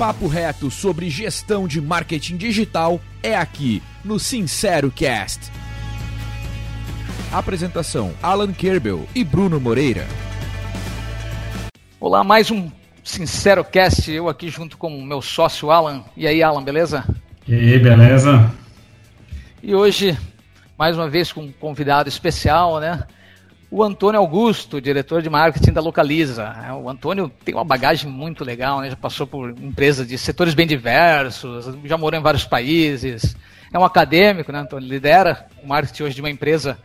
papo reto sobre gestão de marketing digital é aqui no Sincero Cast. Apresentação: Alan Kerbel e Bruno Moreira. Olá, mais um Sincero Cast, eu aqui junto com o meu sócio Alan. E aí, Alan, beleza? E aí, beleza? E hoje, mais uma vez com um convidado especial, né? O Antônio Augusto, diretor de marketing da Localiza. É, o Antônio tem uma bagagem muito legal, né? Já passou por empresas de setores bem diversos, já morou em vários países. É um acadêmico, né, Antônio? Lidera o marketing hoje de uma empresa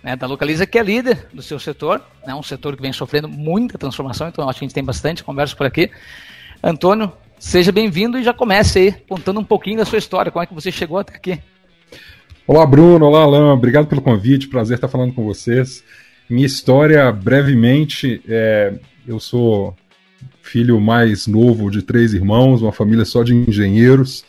né, da Localiza, que é líder do seu setor, né, um setor que vem sofrendo muita transformação, então acho que a gente tem bastante conversa por aqui. Antônio, seja bem-vindo e já comece aí contando um pouquinho da sua história, como é que você chegou até aqui. Olá, Bruno, olá, Alain, obrigado pelo convite, prazer estar falando com vocês. Minha história, brevemente, é, eu sou filho mais novo de três irmãos, uma família só de engenheiros,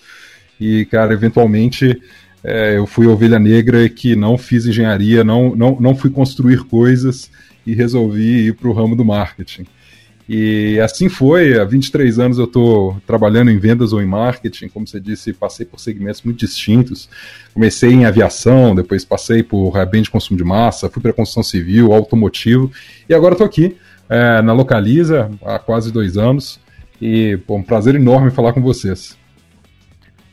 e, cara, eventualmente é, eu fui ovelha negra que não fiz engenharia, não, não, não fui construir coisas e resolvi ir para o ramo do marketing. E assim foi, há 23 anos eu estou trabalhando em vendas ou em marketing, como você disse, passei por segmentos muito distintos. Comecei em aviação, depois passei por bem de consumo de massa, fui para construção civil, automotivo, e agora estou aqui é, na Localiza há quase dois anos. E pô, um prazer enorme falar com vocês.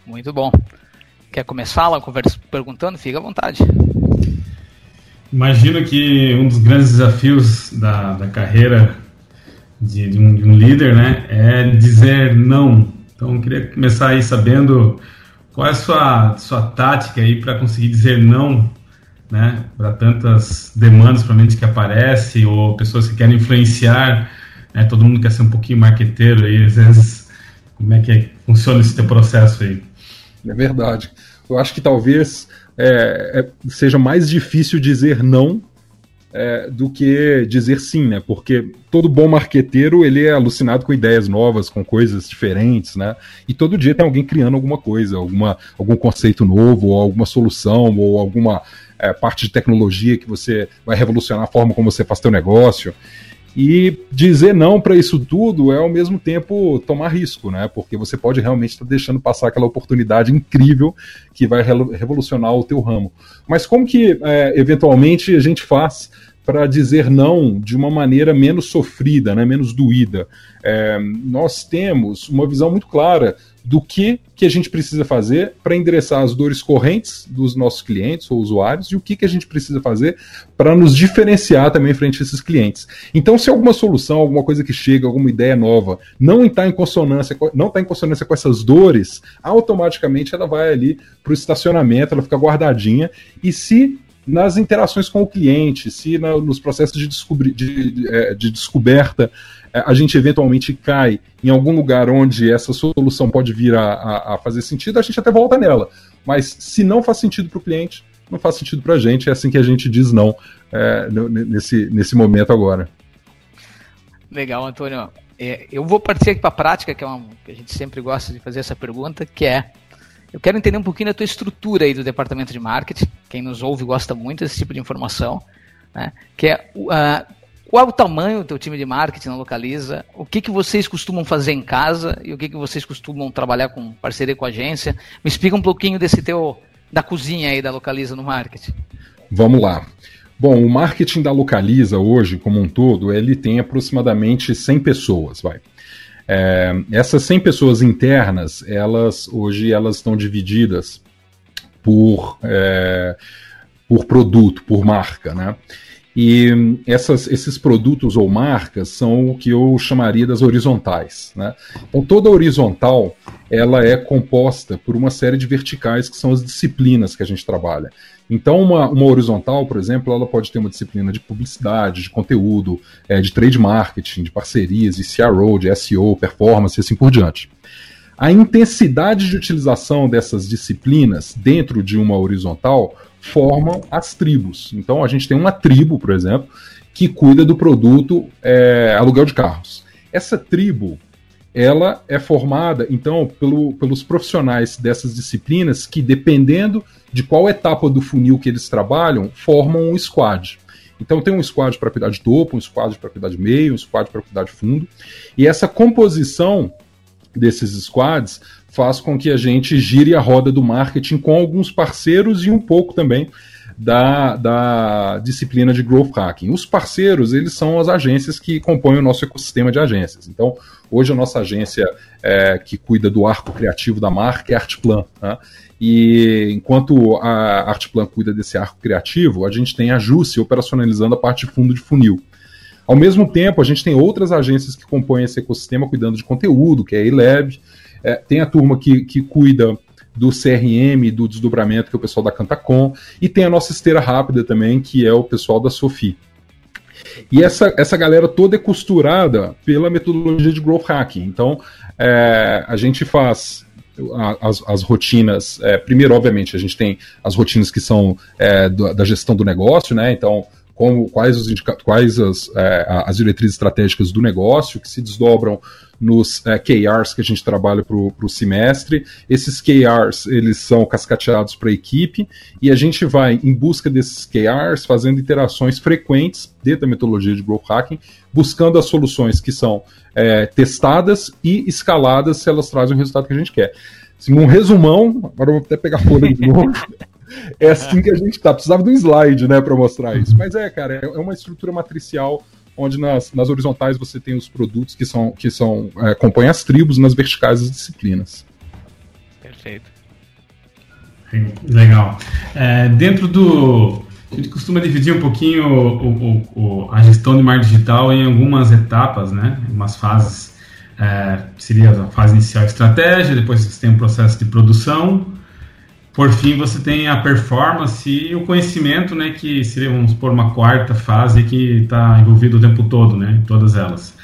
Muito bom. Quer começar lá conversa, perguntando? Fica à vontade. Imagino que um dos grandes desafios da, da carreira de, de, um, de, um, líder, né, é dizer não. Então, eu queria começar aí sabendo qual é a sua, sua tática aí para conseguir dizer não, né, para tantas demandas provavelmente que aparecem ou pessoas que querem influenciar, né, todo mundo quer ser um pouquinho marqueteiro aí, às vezes, como é que funciona esse teu processo aí? É verdade. Eu acho que talvez é, é, seja mais difícil dizer não é, do que dizer sim, né? Porque todo bom marqueteiro ele é alucinado com ideias novas, com coisas diferentes, né? E todo dia tem alguém criando alguma coisa, alguma, algum conceito novo, ou alguma solução, ou alguma é, parte de tecnologia que você vai revolucionar a forma como você faz seu negócio. E dizer não para isso tudo é ao mesmo tempo tomar risco, né? Porque você pode realmente estar tá deixando passar aquela oportunidade incrível que vai revolucionar o teu ramo. Mas como que é, eventualmente a gente faz para dizer não de uma maneira menos sofrida, né, menos doída. É, nós temos uma visão muito clara do que, que a gente precisa fazer para endereçar as dores correntes dos nossos clientes ou usuários e o que, que a gente precisa fazer para nos diferenciar também frente a esses clientes. Então, se alguma solução, alguma coisa que chega, alguma ideia nova, não está em consonância, não está em consonância com essas dores, automaticamente ela vai ali para o estacionamento, ela fica guardadinha e se nas interações com o cliente, se na, nos processos de, descobri, de, de, é, de descoberta é, a gente eventualmente cai em algum lugar onde essa solução pode vir a, a, a fazer sentido, a gente até volta nela. Mas se não faz sentido para o cliente, não faz sentido para a gente. É assim que a gente diz não é, nesse, nesse momento agora. Legal, Antônio. É, eu vou partir aqui para a prática, que é uma que a gente sempre gosta de fazer essa pergunta, que é eu quero entender um pouquinho da tua estrutura aí do departamento de marketing. Quem nos ouve gosta muito desse tipo de informação, né? Que é uh, qual é o tamanho do teu time de marketing na Localiza? O que, que vocês costumam fazer em casa e o que, que vocês costumam trabalhar com parceria com a agência? Me explica um pouquinho desse teu da cozinha aí da Localiza no marketing. Vamos lá. Bom, o marketing da Localiza hoje, como um todo, ele tem aproximadamente 100 pessoas, vai. É, essas 100 pessoas internas, elas hoje elas estão divididas por, é, por produto, por marca, né? E essas, esses produtos ou marcas são o que eu chamaria das horizontais. Né? Então, toda horizontal ela é composta por uma série de verticais que são as disciplinas que a gente trabalha. Então, uma, uma horizontal, por exemplo, ela pode ter uma disciplina de publicidade, de conteúdo, é, de trade marketing, de parcerias, de CRO, de SEO, performance e assim por diante. A intensidade de utilização dessas disciplinas dentro de uma horizontal formam as tribos. Então, a gente tem uma tribo, por exemplo, que cuida do produto é, aluguel de carros. Essa tribo ela é formada, então, pelo, pelos profissionais dessas disciplinas que, dependendo de qual etapa do funil que eles trabalham, formam um squad. Então tem um squad para cuidar de topo, um squad para cuidar de meio, um squad para cuidar de fundo. E essa composição desses squads faz com que a gente gire a roda do marketing com alguns parceiros e um pouco também da, da disciplina de growth hacking. Os parceiros, eles são as agências que compõem o nosso ecossistema de agências. Então, hoje a nossa agência é, que cuida do arco criativo da marca é Artplan. Né? E enquanto a Artplan cuida desse arco criativo, a gente tem a Jusce operacionalizando a parte de fundo de funil. Ao mesmo tempo, a gente tem outras agências que compõem esse ecossistema cuidando de conteúdo, que é a eLab, é, tem a turma que, que cuida do CRM, do desdobramento, que é o pessoal da Cantacom, e tem a nossa esteira rápida também, que é o pessoal da Sofi. E essa, essa galera toda é costurada pela metodologia de growth hacking. Então, é, a gente faz as, as rotinas. É, primeiro, obviamente, a gente tem as rotinas que são é, da gestão do negócio, né? Então, como, quais, os quais as, é, as diretrizes estratégicas do negócio que se desdobram nos é, KRs que a gente trabalha para o semestre. Esses KRs eles são cascateados para a equipe e a gente vai em busca desses KRs fazendo interações frequentes dentro da metodologia de growth hacking, buscando as soluções que são é, testadas e escaladas se elas trazem o resultado que a gente quer. Assim, um resumão, agora eu vou até pegar folha de novo. É assim que a gente tá. Precisava de um slide, né, para mostrar isso. Mas é, cara, é uma estrutura matricial onde nas, nas horizontais você tem os produtos que são que são é, compõem as tribos, nas verticais as disciplinas. Perfeito. Legal. É, dentro do a gente costuma dividir um pouquinho o, o, o, a gestão de marketing digital em algumas etapas, né? Em umas fases. É, seria a fase inicial estratégia, depois você tem o processo de produção, por fim, você tem a performance e o conhecimento, né, que seria, vamos supor, uma quarta fase que está envolvido o tempo todo, né, todas elas.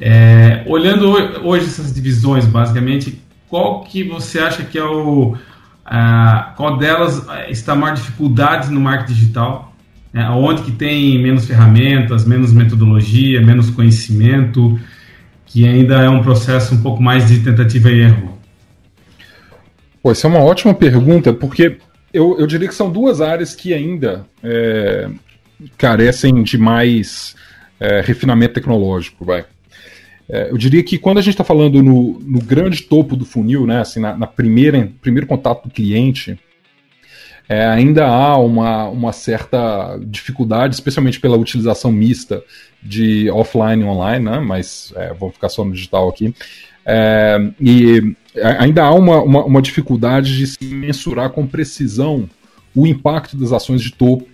É, olhando hoje essas divisões, basicamente, qual que você acha que é o... A, qual delas está mais dificuldades no marketing digital? É, onde que tem menos ferramentas, menos metodologia, menos conhecimento, que ainda é um processo um pouco mais de tentativa e erro? Pô, essa é uma ótima pergunta, porque eu, eu diria que são duas áreas que ainda é, carecem de mais é, refinamento tecnológico, vai. É, eu diria que quando a gente está falando no, no, grande topo do funil, né, assim, na, na primeira primeiro contato do cliente, é, ainda há uma, uma certa dificuldade, especialmente pela utilização mista de offline e online, né, mas é, vou ficar só no digital aqui. É, e ainda há uma, uma, uma, dificuldade de se mensurar com precisão o impacto das ações de topo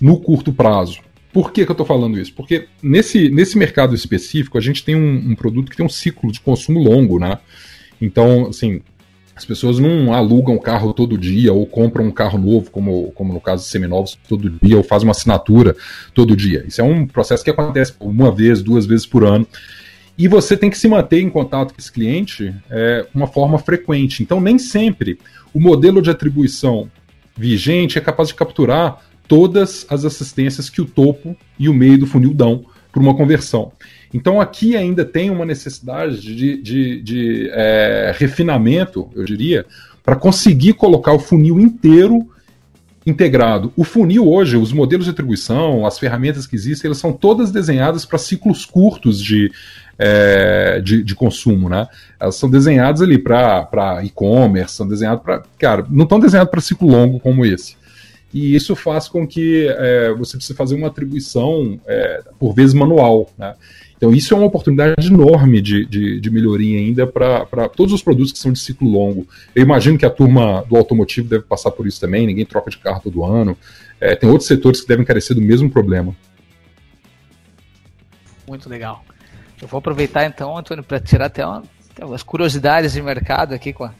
no curto prazo. Por que, que eu estou falando isso? Porque nesse, nesse mercado específico a gente tem um, um, produto que tem um ciclo de consumo longo, né? Então, assim, as pessoas não alugam o carro todo dia ou compram um carro novo, como, como no caso de seminovos, todo dia, ou fazem uma assinatura todo dia. Isso é um processo que acontece uma vez, duas vezes por ano. E você tem que se manter em contato com esse cliente é, uma forma frequente. Então, nem sempre o modelo de atribuição vigente é capaz de capturar todas as assistências que o topo e o meio do funil dão para uma conversão. Então, aqui ainda tem uma necessidade de, de, de é, refinamento, eu diria, para conseguir colocar o funil inteiro integrado. O funil hoje, os modelos de atribuição, as ferramentas que existem, elas são todas desenhadas para ciclos curtos de, é, de, de, consumo, né? Elas são desenhadas ali para e-commerce, são desenhadas para. Cara, não estão desenhadas para ciclo longo como esse. E isso faz com que é, você precise fazer uma atribuição, é, por vezes, manual. Né? Então, isso é uma oportunidade enorme de, de, de melhoria ainda para todos os produtos que são de ciclo longo. Eu imagino que a turma do automotivo deve passar por isso também, ninguém troca de carro todo ano. É, tem outros setores que devem carecer do mesmo problema. Muito legal. Eu vou aproveitar então, Antônio, para tirar até uma, as curiosidades de mercado aqui com a,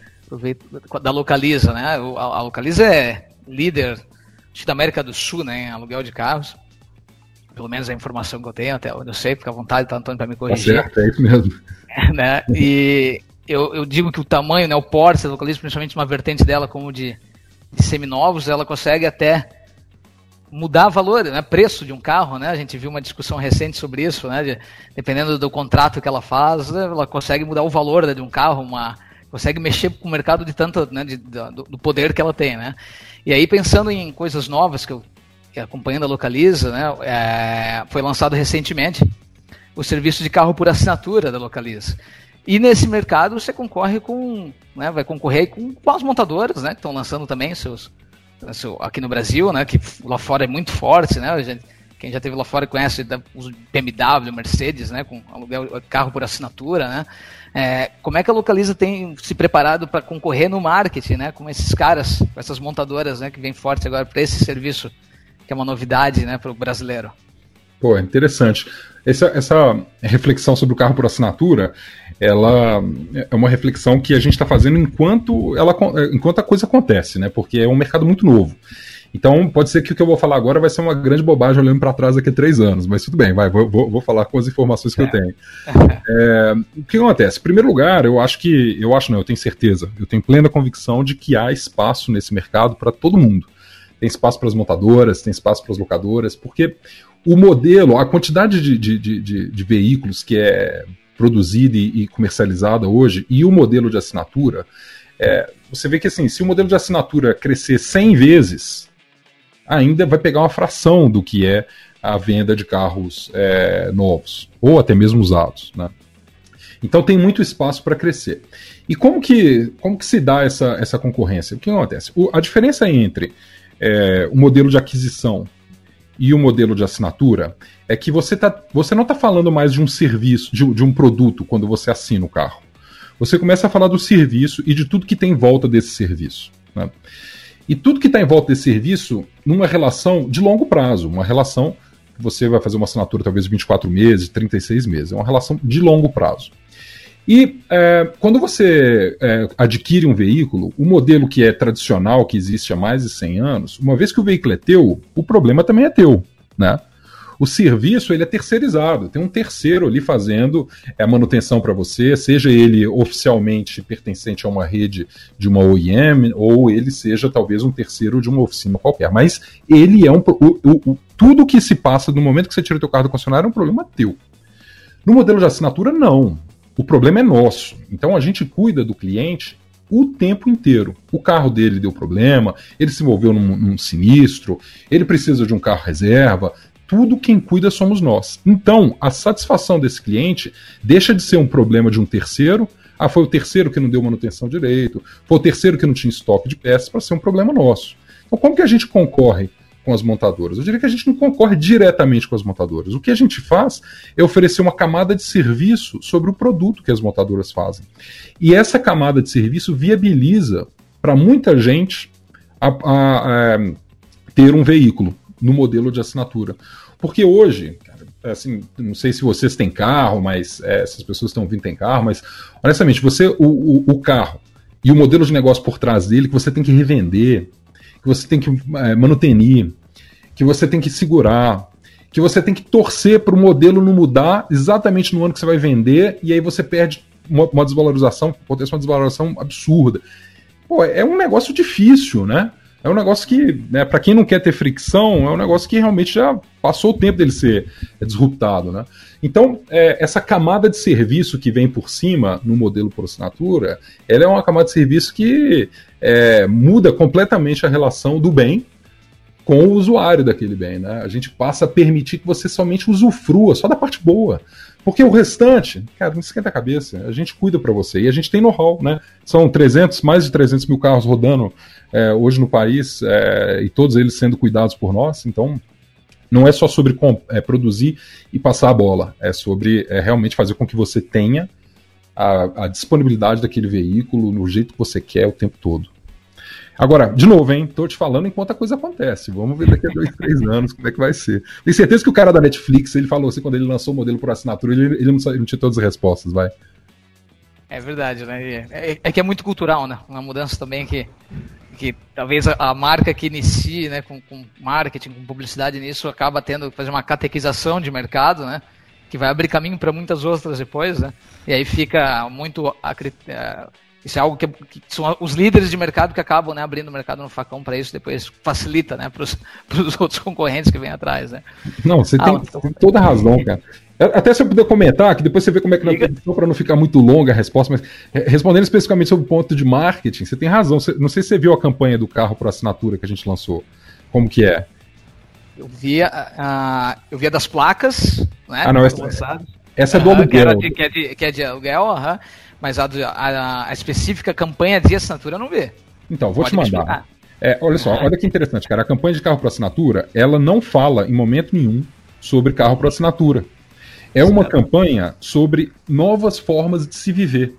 da Localiza, né? A, Localiza é líder da América do Sul, né, em aluguel de carros. Pelo menos a informação que eu tenho, até onde eu sei, fica à vontade, tá, Antônio, para me corrigir. Tá certo, é isso mesmo. né? E eu, eu, digo que o tamanho, né, o porte da Localiza, principalmente uma vertente dela como de, de seminovos, ela consegue até mudar valor, né, preço de um carro, né? A gente viu uma discussão recente sobre isso, né? De, dependendo do contrato que ela faz, ela consegue mudar o valor né, de um carro, uma consegue mexer com o mercado de tanto, né, de, do, do, poder que ela tem, né? E aí pensando em coisas novas que eu acompanhando a Localiza, né? É, foi lançado recentemente o serviço de carro por assinatura da Localiza. E nesse mercado você concorre com, né, vai concorrer com, com as montadoras, né, que estão lançando também seus, seu, aqui no Brasil, né, que lá fora é muito forte, né, gente, quem já teve lá fora conhece os BMW, Mercedes, né, com aluguel carro por assinatura, né. É, como é que a Localiza tem se preparado para concorrer no marketing, né, com esses caras, com essas montadoras, né, que vem forte agora para esse serviço que é uma novidade, né, para o brasileiro? Pô, interessante. Essa, essa reflexão sobre o carro por assinatura, ela é uma reflexão que a gente está fazendo enquanto, ela, enquanto a coisa acontece, né? Porque é um mercado muito novo. Então, pode ser que o que eu vou falar agora vai ser uma grande bobagem olhando para trás daqui a três anos, mas tudo bem, vai, vou, vou, falar com as informações que é. eu tenho. É, o que acontece? Em primeiro lugar, eu acho que, eu acho não, eu tenho certeza, eu tenho plena convicção de que há espaço nesse mercado para todo mundo. Tem espaço para as montadoras, tem espaço para as locadoras, porque o modelo, a quantidade de, de, de, de veículos que é produzida e, e comercializada hoje e o modelo de assinatura, é, você vê que assim, se o modelo de assinatura crescer 100 vezes, ainda vai pegar uma fração do que é a venda de carros é, novos ou até mesmo usados, né? Então tem muito espaço para crescer. E como que, como que se dá essa, essa concorrência? O que acontece? O, a diferença entre é, o modelo de aquisição e o modelo de assinatura é que você, tá, você não está falando mais de um serviço, de, de, um produto, quando você assina o carro. Você começa a falar do serviço e de tudo que tem em volta desse serviço. Né? E tudo que está em volta desse serviço numa relação de longo prazo, uma relação que você vai fazer uma assinatura talvez de 24 meses, 36 meses, é uma relação de longo prazo. E é, quando você é, adquire um veículo, o modelo que é tradicional, que existe há mais de 100 anos, uma vez que o veículo é teu, o problema também é teu, né? O serviço ele é terceirizado, tem um terceiro ali fazendo a manutenção para você, seja ele oficialmente pertencente a uma rede de uma OEM ou ele seja talvez um terceiro de uma oficina qualquer. Mas ele é um o, o, tudo que se passa no momento que você tira o teu carro do concessionário é um problema teu. No modelo de assinatura não. O problema é nosso. Então a gente cuida do cliente o tempo inteiro. O carro dele deu problema, ele se envolveu num, num, sinistro, ele precisa de um carro reserva. Tudo quem cuida somos nós. Então, a satisfação desse cliente deixa de ser um problema de um terceiro. Ah, foi o terceiro que não deu manutenção direito, foi o terceiro que não tinha estoque de peças, para ser um problema nosso. Então, como que a gente concorre com as montadoras? Eu diria que a gente não concorre diretamente com as montadoras. O que a gente faz é oferecer uma camada de serviço sobre o produto que as montadoras fazem. E essa camada de serviço viabiliza para muita gente a, a, a, ter um veículo no modelo de assinatura. Porque hoje, assim, não sei se vocês têm carro, mas é, se as pessoas estão vindo têm carro, mas honestamente, você, o, o, o carro e o modelo de negócio por trás dele que você tem que revender, que você tem que é, manutenir, que você tem que segurar, que você tem que torcer para o modelo não mudar exatamente no ano que você vai vender, e aí você perde uma, uma desvalorização, acontece uma desvalorização absurda. Pô, é um negócio difícil, né? É um negócio que, né, para quem não quer ter fricção, é um negócio que realmente já passou o tempo dele ser disruptado, né? Então, é, essa camada de serviço que vem por cima no modelo por assinatura, ela é uma camada de serviço que é, muda completamente a relação do bem com o usuário daquele bem, né? A gente passa a permitir que você somente usufrua só da parte boa. Porque o restante, cara, não esquenta a cabeça. A gente cuida para você. E a gente tem know-how, né? São 300, mais de 300 mil carros rodando é, hoje no país é, e todos eles sendo cuidados por nós. Então, não é só sobre é, produzir e passar a bola. É sobre é, realmente fazer com que você tenha a, a disponibilidade daquele veículo no jeito que você quer o tempo todo. Agora, de novo, hein? Tô te falando enquanto a coisa acontece. Vamos ver daqui a dois, três anos como é que vai ser. Tenho certeza que o cara da Netflix, ele falou assim, quando ele lançou o modelo por assinatura, ele, ele, não, ele não tinha todas as respostas, vai. É verdade, né? É, é, que é muito cultural, né? Uma mudança também que, que talvez a, a marca que inicie né, com, com, marketing, com publicidade nisso, acaba tendo que fazer uma catequização de mercado, né? Que vai abrir caminho para muitas outras depois, né? E aí fica muito a, a, isso é algo que, que, são os líderes de mercado que acabam né, abrindo o mercado no facão para isso, depois facilita né, para os outros concorrentes que vêm atrás. Né? Não, você ah, tem, então... tem, toda a razão, cara. Até se eu puder comentar, que depois você vê como é que na para não ficar muito longa a resposta, mas é, respondendo especificamente sobre o ponto de marketing, você tem razão. Não sei se você viu a campanha do carro por assinatura que a gente lançou. Como que é? Eu via, uh, eu via das placas, né? Ah, não, essa, Essa é do aluguel. Que, que, é de, que é de aluguel, uhum, mas a, a, a, específica campanha de assinatura não vê. Então, vou Pode te mandar. É, olha só, olha que interessante, cara. A campanha de carro por assinatura, ela não fala em momento nenhum sobre carro por assinatura. É uma campanha sobre novas formas de se viver.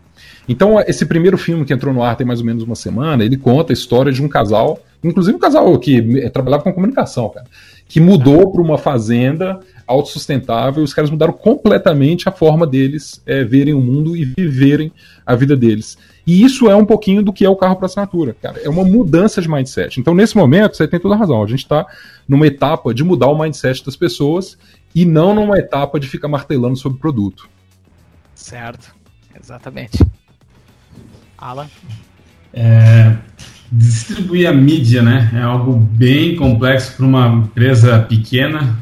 Então, esse primeiro filme que entrou no ar tem mais ou menos uma semana, ele conta a história de um casal, inclusive um casal que trabalhava com comunicação, cara, que mudou para uma fazenda autossustentável. Os caras mudaram completamente a forma deles é, verem o mundo e viverem a vida deles. E isso é um pouquinho do que é o carro para assinatura, cara. É uma mudança de mindset. Então, nesse momento, você tem toda a razão. A gente está numa etapa de mudar o mindset das pessoas e não numa etapa de ficar martelando sobre o produto. Certo, exatamente. Alan? É, distribuir a mídia né, é algo bem complexo para uma empresa pequena,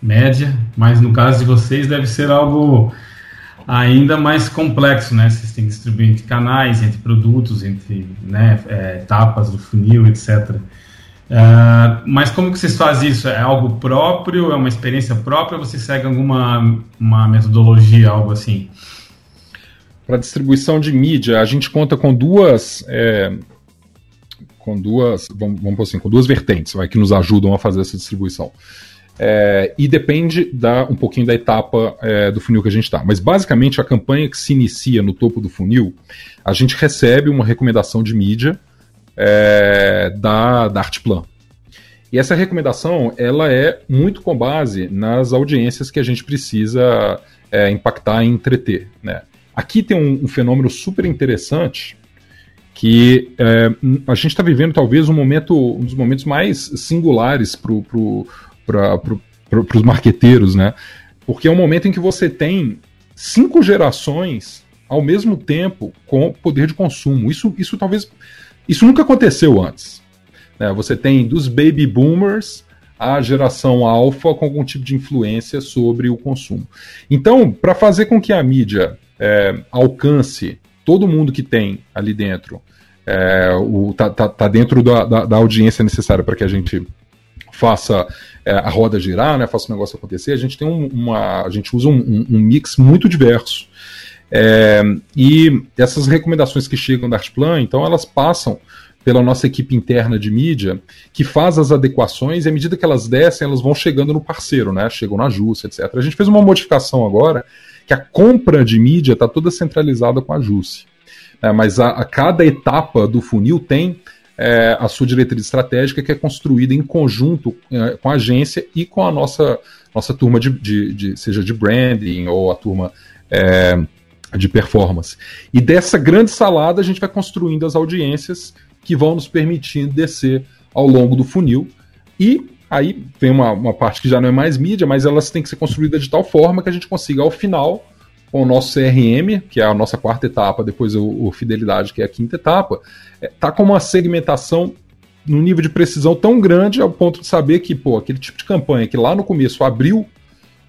média, mas no caso de vocês deve ser algo ainda mais complexo, né? Vocês têm que distribuir entre canais, entre produtos, entre né, é, etapas do funil, etc. Uh, mas como que vocês fazem isso? É algo próprio? É uma experiência própria? Ou vocês seguem alguma uma metodologia, algo assim? Para distribuição de mídia, a gente conta com duas, é, com duas, vamos, vamos assim, com duas vertentes, vai, que nos ajudam a fazer essa distribuição. É, e depende da, um pouquinho da etapa é, do funil que a gente está. Mas basicamente a campanha que se inicia no topo do funil, a gente recebe uma recomendação de mídia é, da, da Artplan. E essa recomendação ela é muito com base nas audiências que a gente precisa é, impactar e entreter. Né? Aqui tem um, um fenômeno super interessante que é, a gente está vivendo talvez um momento, um dos momentos mais singulares para para pro, os marqueteiros, né? Porque é um momento em que você tem cinco gerações ao mesmo tempo com poder de consumo. Isso, isso talvez. Isso nunca aconteceu antes. Né? Você tem dos baby boomers a geração alfa com algum tipo de influência sobre o consumo. Então, para fazer com que a mídia é, alcance todo mundo que tem ali dentro, é, o, tá, tá, tá dentro da, da, da audiência necessária para que a gente faça é, a roda girar, né, faça o negócio acontecer, a gente tem um, uma. A gente usa um, um, um mix muito diverso. É, e essas recomendações que chegam da Artplan, então elas passam pela nossa equipe interna de mídia, que faz as adequações, e à medida que elas descem, elas vão chegando no parceiro, né? Chegam na Jussa, etc. A gente fez uma modificação agora, que a compra de mídia está toda centralizada com a Jusce. É, mas a, a, cada etapa do funil tem é, a sua diretriz estratégica, que é construída em conjunto é, com a agência e com a nossa, nossa turma de, de, de seja de branding ou a turma é, de performance. E dessa grande salada a gente vai construindo as audiências que vão nos permitindo descer ao longo do funil. E aí vem uma, uma parte que já não é mais mídia, mas elas têm que ser construídas de tal forma que a gente consiga, ao final, com o nosso CRM, que é a nossa quarta etapa, depois o, o Fidelidade, que é a quinta etapa, é, tá com uma segmentação no nível de precisão tão grande ao ponto de saber que, pô, aquele tipo de campanha que lá no começo abriu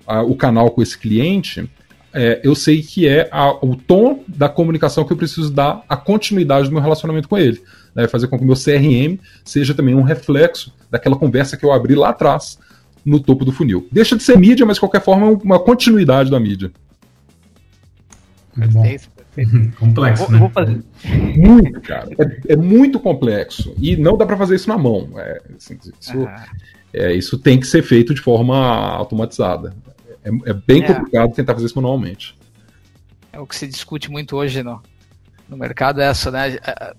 a, o canal com esse cliente, é, eu sei que é a, o tom da comunicação que eu preciso dar a continuidade do meu relacionamento com ele. Né, fazer com que o meu CRM seja também um reflexo daquela conversa que eu abri lá atrás, no topo do funil. Deixa de ser mídia, mas de qualquer forma é uma continuidade da mídia. Perfeito, perfeito. Complexo, né? Vou fazer... Muito, cara. É, é, muito complexo. E não dá para fazer isso na mão. É, assim, isso, ah. é, isso tem que ser feito de forma automatizada. É, é bem é. complicado tentar fazer isso manualmente. É o que se discute muito hoje no, no mercado, é essa, né? É,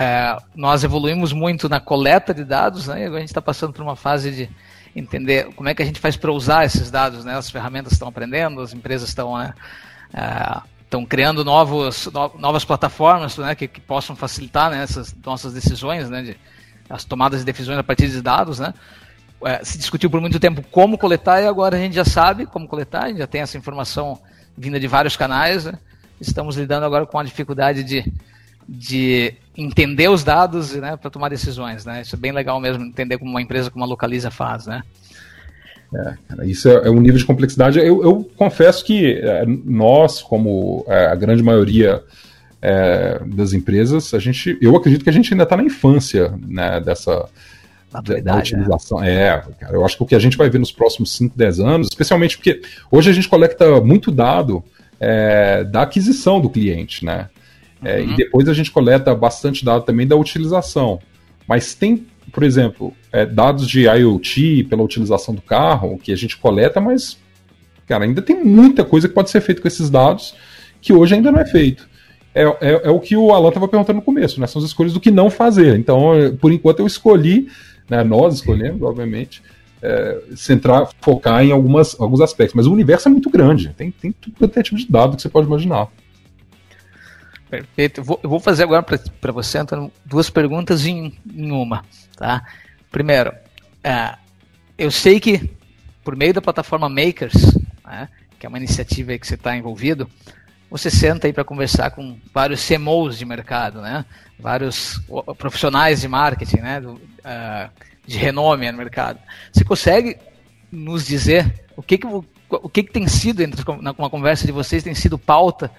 é, nós evoluímos muito na coleta de dados, né? E agora a gente está passando por uma fase de entender como é que a gente faz para usar esses dados, né? As ferramentas estão aprendendo, as empresas estão né, estão criando novos, no, novas plataformas né, que, que, possam facilitar né, essas nossas decisões, né, de, as tomadas de decisões a partir de dados. Né. É, se discutiu por muito tempo como coletar e agora a gente já sabe como coletar, a gente já tem essa informação vinda de vários canais. Né. Estamos lidando agora com a dificuldade de, de entender os dados né, para tomar decisões. Né. Isso é bem legal mesmo, entender como uma empresa como a Localiza faz. Né. É, isso é, é, um nível de complexidade. Eu, eu confesso que é, nós, como é, a grande maioria é, das empresas, a gente, eu acredito que a gente ainda está na infância né, dessa, da, da, utilização. Né? É, cara, eu acho que o que a gente vai ver nos próximos 5, 10 anos, especialmente porque hoje a gente coleta muito dado é, da aquisição do cliente, né? É, uhum. E depois a gente coleta bastante dado também da utilização. Mas tem, por exemplo, é, dados de IoT pela utilização do carro que a gente coleta, mas, cara, ainda tem muita coisa que pode ser feita com esses dados que hoje ainda não é feito. É, é, é o que o Alan estava perguntando no começo, né? São as escolhas do que não fazer. Então, por enquanto, eu escolhi, né, nós escolhemos, obviamente, é, centrar, focar em algumas, alguns aspectos. Mas o universo é muito grande, tem, tem tudo quanto é tipo de dado que você pode imaginar. Perfeito. Vou, eu vou fazer agora para você, Antônio, duas perguntas em, em uma. Tá? Primeiro, é, eu sei que por meio da plataforma Makers, né, que é uma iniciativa que você está envolvido, você senta aí para conversar com vários CMOs de mercado, né? vários profissionais de marketing né? Do, uh, de renome no mercado. Você consegue nos dizer o que, que, o que, que tem sido, entre uma conversa de vocês, tem sido pauta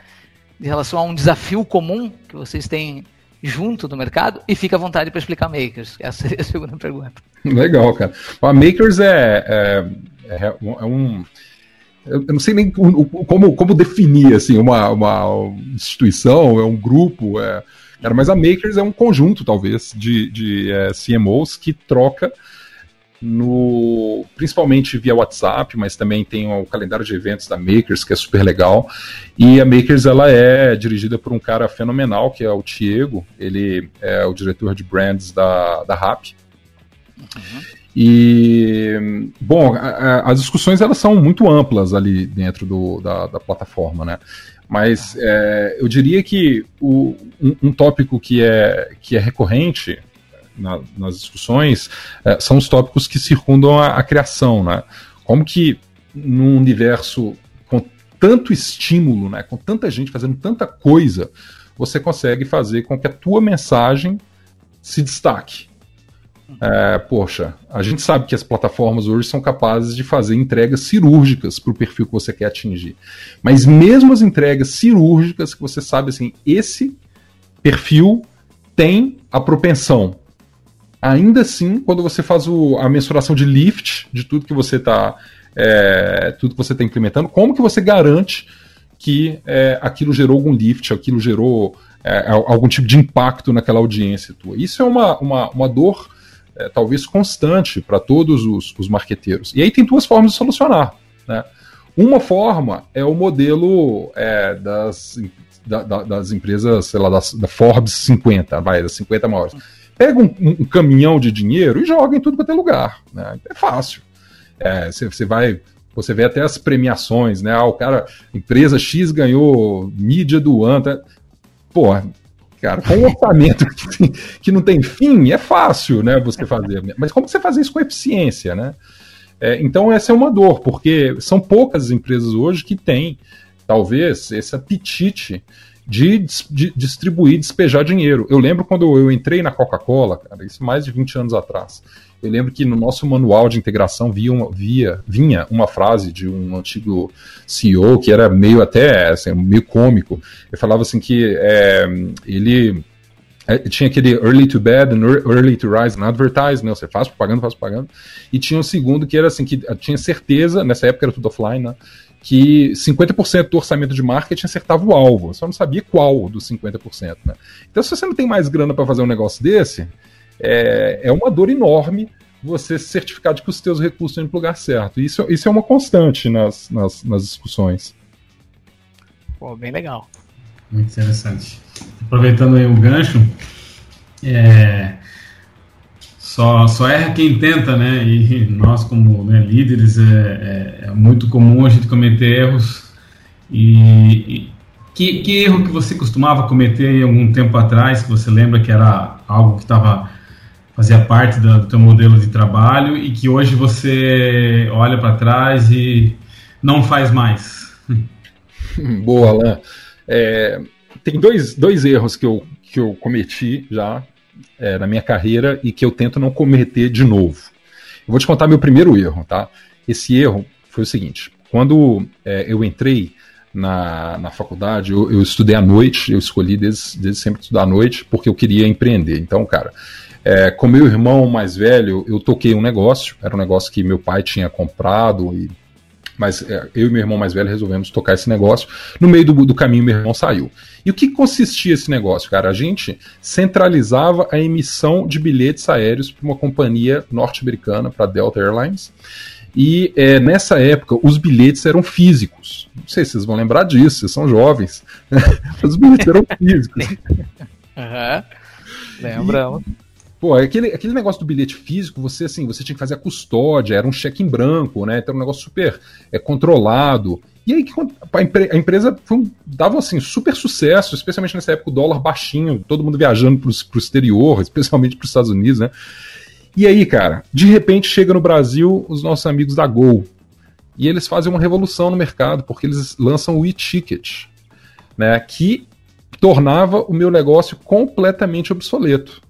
em relação a um desafio comum que vocês têm junto do mercado e fica à vontade para explicar Makers. Essa seria a segunda pergunta. Legal, cara. A Makers é, é, é, é um. Eu não sei nem como, como definir assim, uma, uma instituição, é um grupo, é, mas a Makers é um conjunto, talvez, de, de é, CMOs que troca no principalmente via WhatsApp, mas também tem o calendário de eventos da Makers, que é super legal. E a Makers ela é dirigida por um cara fenomenal, que é o Tiago, ele é o diretor de brands da, da RAP. Uhum. E, bom, a, a, as discussões elas são muito amplas ali dentro do, da, da plataforma, né? Mas é, eu diria que o, um, um tópico que é, que é recorrente na, nas discussões é, são os tópicos que circundam a, a, criação, né? Como que num universo com tanto estímulo, né, com tanta gente fazendo tanta coisa, você consegue fazer com que a tua mensagem se destaque. É, poxa, a gente sabe que as plataformas hoje são capazes de fazer entregas cirúrgicas para o perfil que você quer atingir. Mas mesmo as entregas cirúrgicas, que você sabe assim, esse perfil tem a propensão Ainda assim, quando você faz o, a mensuração de lift de tudo que você está é, tudo que você está implementando, como que você garante que é, aquilo gerou algum lift, aquilo gerou é, algum tipo de impacto naquela audiência tua? Isso é uma, uma, uma dor é, talvez constante para todos os, os marqueteiros. E aí tem duas formas de solucionar. Né? Uma forma é o modelo é, das, da, da, das empresas, sei lá, das, da Forbes 50, vai, das 50 maiores pega um, um, caminhão de dinheiro e joga em tudo quanto é lugar. Né? É fácil. Você é, vai. Você vê até as premiações, né? Ah, o cara, empresa X ganhou mídia do ano. Tá? Pô, cara, com um orçamento que, que, não tem fim, é fácil, né? Você fazer. Mas como você fazer isso com eficiência, né? É, então essa é uma dor, porque são poucas empresas hoje que têm, talvez, esse apetite de, de, distribuir, despejar dinheiro. Eu lembro quando eu entrei na Coca-Cola, cara, isso mais de 20 anos atrás. Eu lembro que no nosso manual de integração via, uma, via vinha uma frase de um antigo CEO que era meio até assim, meio cômico. Ele falava assim que é, ele é, tinha aquele early to bed and early to rise and advertise, né? Você faz propaganda, faz propaganda. E tinha um segundo que era assim, que tinha certeza, nessa época era tudo offline, né? que 50% do orçamento de marketing acertava o alvo, só não sabia qual dos 50%. Né? Então, se você não tem mais grana para fazer um negócio desse, é, é uma dor enorme você certificar de que os seus recursos estão no lugar certo. Isso, isso é uma constante nas, nas, nas discussões. Pô, bem legal. Muito interessante. Aproveitando aí o gancho, é, só, só erra quem tenta, né? E nós, como né, líderes, é, é, é, muito comum a gente cometer erros. E, e que, que, erro que você costumava cometer algum tempo atrás, que você lembra que era algo que estava fazia parte do, do teu modelo de trabalho e que hoje você olha para trás e não faz mais? Boa, Alain. É, tem dois, dois erros que eu, que eu cometi já é, na minha carreira e que eu tento não cometer de novo. Eu vou te contar meu primeiro erro, tá? Esse erro foi o seguinte: quando é, eu entrei na, na faculdade, eu, eu, estudei à noite, eu escolhi desde, desde sempre estudar à noite porque eu queria empreender. Então, cara, É, com meu irmão mais velho, eu toquei um negócio, era um negócio que meu pai tinha comprado, e, mas é, eu e meu irmão mais velho resolvemos tocar esse negócio. No meio do, do caminho, meu irmão saiu. E o que consistia esse negócio, cara? A gente centralizava a emissão de bilhetes aéreos para uma companhia norte-americana, para Delta Airlines. E é, nessa época, os bilhetes eram físicos. Não sei se vocês vão lembrar disso, vocês são jovens. os bilhetes eram físicos. Uhum. Lembramos. Pô, aquele, aquele negócio do bilhete físico, você assim, você tinha que fazer a custódia, era um cheque em branco, né? Então era um negócio super é, controlado. E aí a, empre, a empresa um, dava assim, super sucesso, especialmente nessa época o dólar baixinho, todo mundo viajando para o exterior, especialmente para os Estados Unidos, né? E aí, cara, de repente chega no Brasil os nossos amigos da Gol. E eles fazem uma revolução no mercado, porque eles lançam o e-ticket, né? Que tornava o meu negócio completamente obsoleto.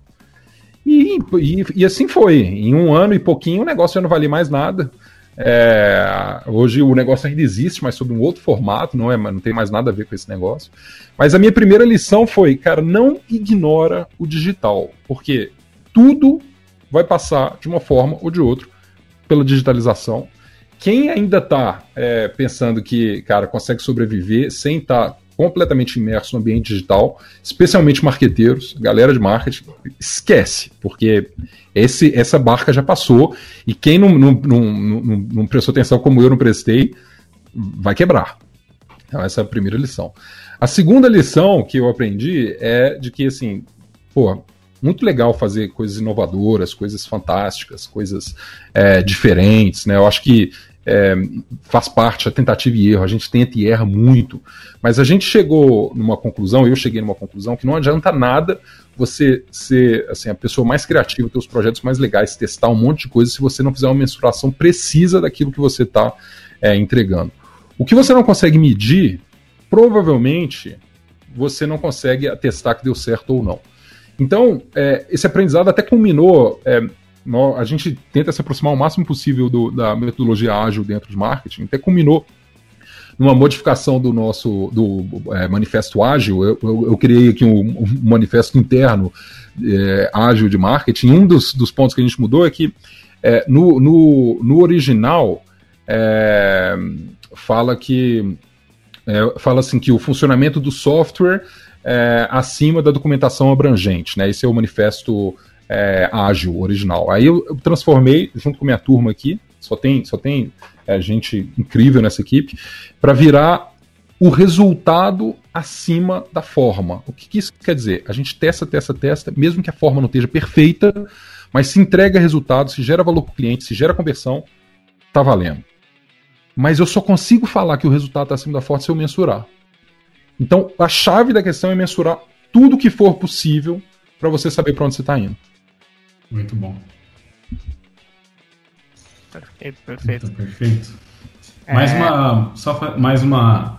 E, e, e, assim foi. Em um ano e pouquinho o negócio já não valia mais nada. É, hoje o negócio ainda existe, mas sob um outro formato, não, é, não tem mais nada a ver com esse negócio. Mas a minha primeira lição foi, cara, não ignora o digital, porque tudo vai passar de uma forma ou de outra pela digitalização. Quem ainda está é, pensando que, cara, consegue sobreviver sem estar tá completamente imerso no ambiente digital, especialmente marqueteiros, galera de marketing, esquece, porque esse, essa barca já passou e quem não, não, não, não, prestou atenção como eu não prestei, vai quebrar. Então, essa é a primeira lição. A segunda lição que eu aprendi é de que, assim, pô, muito legal fazer coisas inovadoras, coisas fantásticas, coisas é, diferentes, né? Eu acho que é, faz parte a tentativa e erro, a gente tenta e erra muito, mas a gente chegou numa conclusão, eu cheguei numa conclusão que não adianta nada você ser assim, a pessoa mais criativa, ter os projetos mais legais, testar um monte de coisas se você não fizer uma mensuração precisa daquilo que você está é, entregando. O que você não consegue medir, provavelmente você não consegue atestar que deu certo ou não. Então, é, esse aprendizado até culminou é, a gente tenta se aproximar o máximo possível do, da metodologia ágil dentro de marketing, até culminou numa modificação do nosso do é, manifesto ágil. Eu, eu, eu, criei aqui um, um manifesto interno é, ágil de marketing. Um dos, dos, pontos que a gente mudou é que é, no, no, no, original é, fala que é, fala assim que o funcionamento do software é, acima da documentação abrangente, né? Esse é o manifesto é, ágil original. Aí eu, eu, transformei, junto com minha turma aqui, só tem, só tem é, gente incrível nessa equipe, para virar o resultado acima da forma. O que, que, isso quer dizer? A gente testa, testa, testa, mesmo que a forma não esteja perfeita, mas se entrega resultado, se gera valor para o cliente, se gera conversão, tá valendo. Mas eu só consigo falar que o resultado está acima da forma se eu mensurar. Então, a chave da questão é mensurar tudo que for possível para você saber para onde você está indo. Muito bom. Perfeito, perfeito. Então, perfeito. É... Mais uma, só mais uma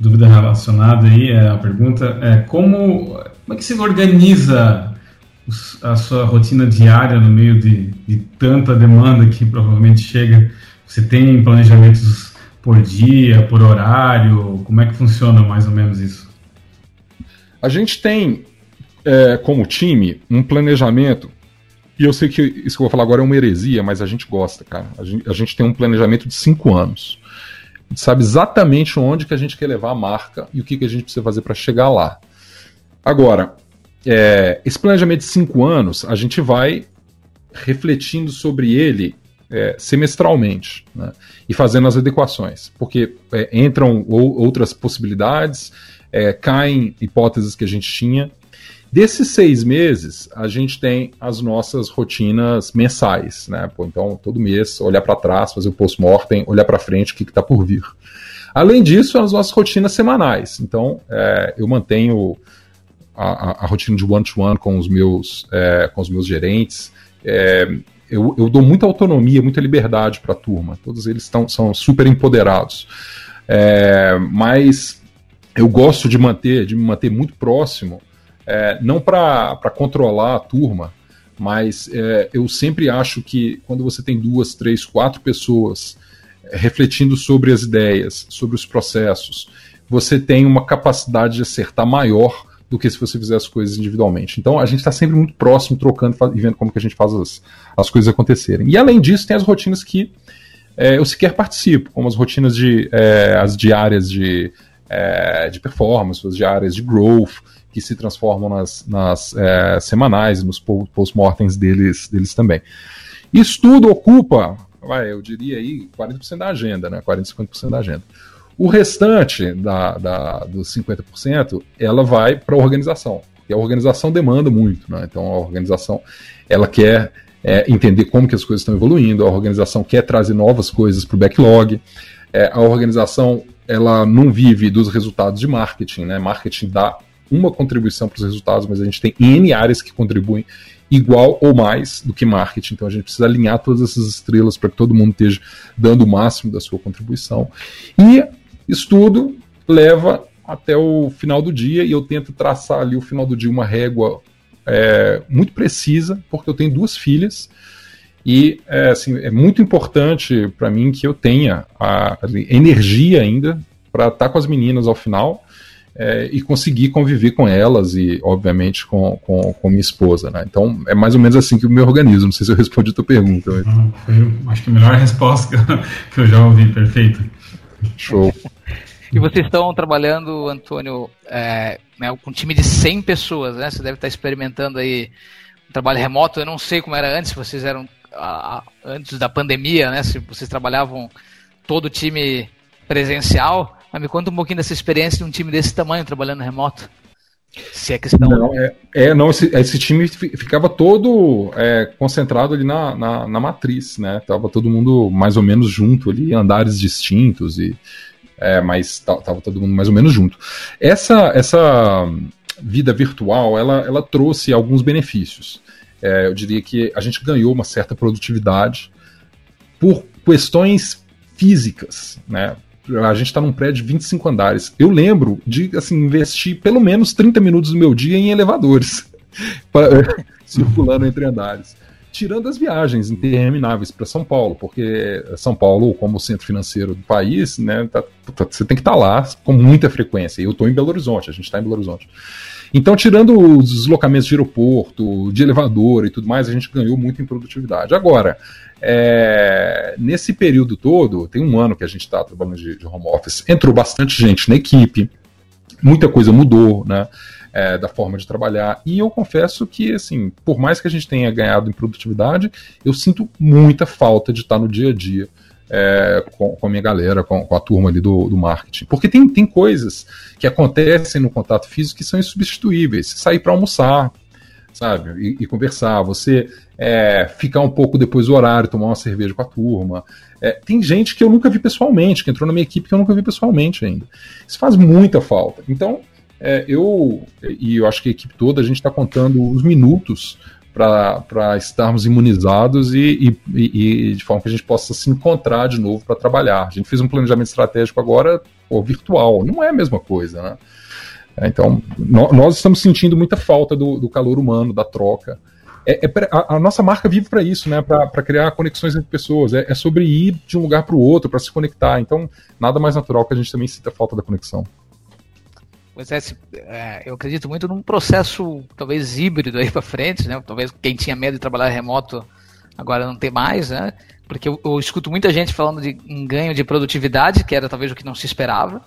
dúvida relacionada aí, é a pergunta é como, como é que você organiza a sua rotina diária no meio de, de tanta demanda que provavelmente chega? Você tem planejamentos por dia, por horário? Como é que funciona mais ou menos isso? A gente tem, é, como time, um planejamento e eu sei que isso que eu vou falar agora é uma heresia, mas a gente gosta, cara. A gente, a gente tem um planejamento de cinco anos. A gente sabe exatamente onde que a gente quer levar a marca e o que, que a gente precisa fazer para chegar lá. Agora, é, esse planejamento de cinco anos, a gente vai refletindo sobre ele é, semestralmente né, e fazendo as adequações, porque é, entram ou, outras possibilidades, é, caem hipóteses que a gente tinha Desses seis meses, a gente tem as nossas rotinas mensais, né? Pô, então, todo mês, olhar para trás, fazer o post-mortem, olhar para frente, o que está por vir. Além disso, as nossas rotinas semanais. Então, é, eu mantenho a, a, a, rotina de one-to-one -one com, os meus, é, com os meus gerentes. É, eu, eu, dou muita autonomia, muita liberdade para a turma. Todos eles tão, são super empoderados. É, mas eu gosto de manter, de me manter muito próximo é, não para controlar a turma, mas é, eu sempre acho que quando você tem duas, três, quatro pessoas é, refletindo sobre as ideias, sobre os processos, você tem uma capacidade de acertar maior do que se você fizer as coisas individualmente. Então a gente está sempre muito próximo, trocando e vendo como que a gente faz as, as coisas acontecerem. E além disso, tem as rotinas que é, eu sequer participo, como as rotinas de é, as diárias de, é, de performance, as diárias de growth, que se transformam nas, nas é, semanais, nos post-mortems deles, deles também. Isso tudo ocupa, vai, eu diria aí, 40% da agenda, né? 40, 50% da agenda. O restante da, da, dos 50%, ela vai para a organização. E a organização demanda muito, né? Então a organização ela quer é, entender como que as coisas estão evoluindo, a organização quer trazer novas coisas para o backlog, é, a organização ela não vive dos resultados de marketing, né? Marketing dá uma contribuição para os resultados, mas a gente tem N áreas que contribuem igual ou mais do que marketing. Então a gente precisa alinhar todas essas estrelas para que todo mundo esteja dando o máximo da sua contribuição. E isso tudo leva até o final do dia e eu tento traçar ali o final do dia uma régua é, muito precisa, porque eu tenho duas filhas e é, assim, é muito importante para mim que eu tenha a, a energia ainda para estar tá com as meninas ao final é, e conseguir conviver com elas e, obviamente, com, com, com, minha esposa. Né? Então, é mais ou menos assim que o meu organismo. Não sei se eu respondi a tua pergunta. Mas... Ah, foi, acho que a melhor resposta que eu já ouvi, perfeito. Show. E vocês estão trabalhando, Antônio, é, né, com um time de 100 pessoas, né? Você deve estar experimentando aí um trabalho remoto. Eu não sei como era antes, vocês eram a, antes da pandemia, né? Se vocês trabalhavam todo o time presencial. Mas me conta um pouquinho dessa experiência de um time desse tamanho trabalhando remoto. Se é questão. Não, é, é, não esse, esse, time ficava todo é, concentrado ali na, na, na, matriz, né? Tava todo mundo mais ou menos junto ali, andares distintos e é, mas estava todo mundo mais ou menos junto. Essa, essa vida virtual, ela, ela trouxe alguns benefícios. É, eu diria que a gente ganhou uma certa produtividade por questões físicas, né? A gente está num prédio de 25 andares. Eu lembro de assim, investir pelo menos 30 minutos do meu dia em elevadores, circulando entre andares tirando as viagens intermináveis para São Paulo, porque São Paulo, como centro financeiro do país, né, tá, tá, você tem que estar tá lá com muita frequência. Eu estou em Belo Horizonte, a gente está em Belo Horizonte. Então, tirando os deslocamentos de aeroporto, de elevador e tudo mais, a gente ganhou muito em produtividade. Agora, é, nesse período todo, tem um ano que a gente está trabalhando de, de home office, entrou bastante gente na equipe, muita coisa mudou, né? É, da forma de trabalhar. E eu confesso que, assim, por mais que a gente tenha ganhado em produtividade, eu sinto muita falta de estar no dia a dia é, com, com, a minha galera, com, com, a turma ali do, do marketing. Porque tem, tem coisas que acontecem no contato físico que são insubstituíveis. Sair para almoçar, sabe? E, e conversar, você é, ficar um pouco depois do horário, tomar uma cerveja com a turma. É, tem gente que eu nunca vi pessoalmente, que entrou na minha equipe que eu nunca vi pessoalmente ainda. Isso faz muita falta. Então, é, eu e eu acho que a equipe toda, a gente está contando os minutos para estarmos imunizados e, e, e, de forma que a gente possa se encontrar de novo para trabalhar. A gente fez um planejamento estratégico agora pô, virtual, não é a mesma coisa, né? É, então, no, nós estamos sentindo muita falta do, do calor humano, da troca. É, é a, a, nossa marca vive para isso, né? Para criar conexões entre pessoas. É, é sobre ir de um lugar para o outro, para se conectar. Então, nada mais natural que a gente também sinta falta da conexão. Pois é, é, eu acredito muito num processo talvez híbrido aí para frente, né? Talvez quem tinha medo de trabalhar remoto agora não tem mais, né? Porque eu, eu escuto muita gente falando de um ganho de produtividade, que era talvez o que não se esperava,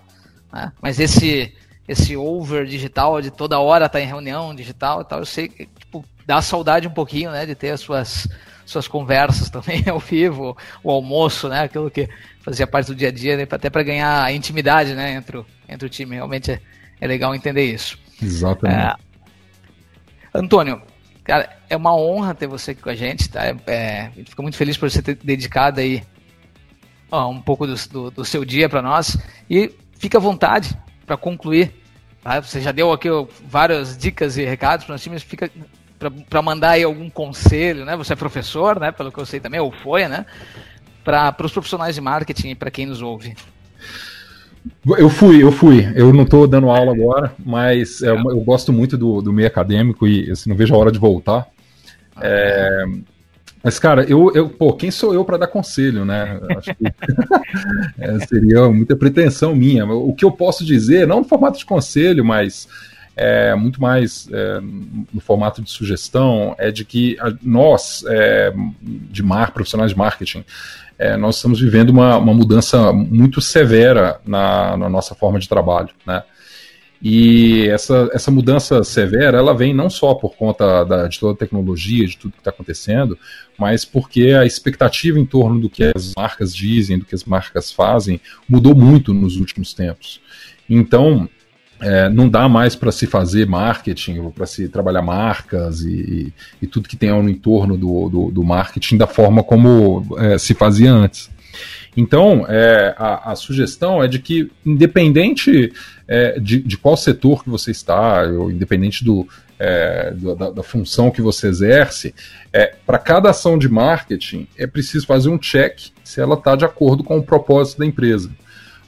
né? Mas esse esse over digital de toda hora estar tá em reunião digital e tal, eu sei que tipo, dá saudade um pouquinho, né, de ter as suas suas conversas também ao vivo, o almoço, né, aquilo que fazia parte do dia a dia, né, até para ganhar intimidade, né, entre o, entre o time, realmente é, é legal entender isso. Exatamente. É... Antônio, cara, é uma honra ter você aqui com a gente, tá? É, é, fica muito feliz por você ter dedicado aí ó, um pouco do, do, do seu dia para nós e fica à vontade para concluir. Tá? Você já deu aqui ó, várias dicas e recados para nós, mas fica para mandar aí algum conselho, né? Você é professor, né? Pelo que eu sei também, ou foi, né? Para os profissionais de marketing e para quem nos ouve. Eu fui, eu fui. Eu não estou dando aula agora, mas é, eu gosto muito do, do meio acadêmico e assim, não vejo a hora de voltar. É, mas, cara, eu, eu, pô, quem sou eu para dar conselho, né? Acho que é, seria muita pretensão minha. O que eu posso dizer, não no formato de conselho, mas é muito mais é, no formato de sugestão, é de que nós, é, de mar, profissionais de marketing, é, nós estamos vivendo uma, uma mudança muito severa na, na nossa forma de trabalho, né? E essa, essa mudança severa, ela vem não só por conta da, de toda a tecnologia, de tudo que está acontecendo, mas porque a expectativa em torno do que as marcas dizem, do que as marcas fazem, mudou muito nos últimos tempos. Então, é, não dá mais para se fazer marketing, para se trabalhar marcas e, e, tudo que tem no entorno do, do, do marketing da forma como é, se fazia antes. Então, é, a, a, sugestão é de que, independente é, de, de, qual setor que você está, ou independente do, é, do da, da, função que você exerce, é, para cada ação de marketing é preciso fazer um check se ela está de acordo com o propósito da empresa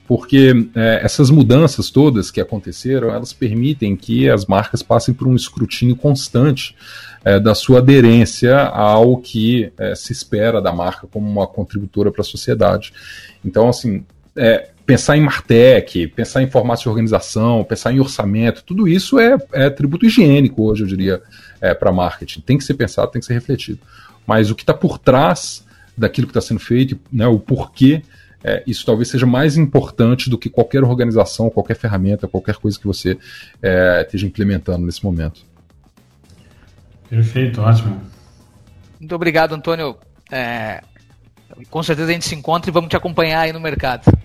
porque é, essas mudanças todas que aconteceram, elas permitem que as marcas passem por um escrutínio constante é, da sua aderência ao que é, se espera da marca como uma contributora para a sociedade. Então, assim, é, pensar em Martech, pensar em formato de organização, pensar em orçamento, tudo isso é, é tributo higiênico hoje, eu diria, é, para marketing. Tem que ser pensado, tem que ser refletido. Mas o que está por trás daquilo que está sendo feito, né, o porquê é, isso talvez seja mais importante do que qualquer organização, qualquer ferramenta, qualquer coisa que você é, esteja implementando nesse momento. Perfeito, ótimo. Muito obrigado, Antônio. É, com certeza a gente se encontra e vamos te acompanhar aí no mercado.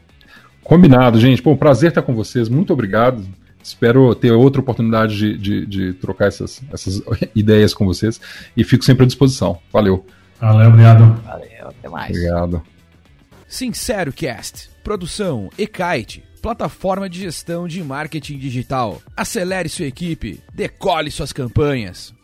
Combinado, gente. Bom, prazer estar com vocês. Muito obrigado. Espero ter outra oportunidade de, de, de trocar essas, essas ideias com vocês e fico sempre à disposição. Valeu. Valeu, obrigado. Valeu, até mais. Obrigado. Sincero Cast, produção e-kite, plataforma de gestão de marketing digital. Acelere sua equipe, decole suas campanhas.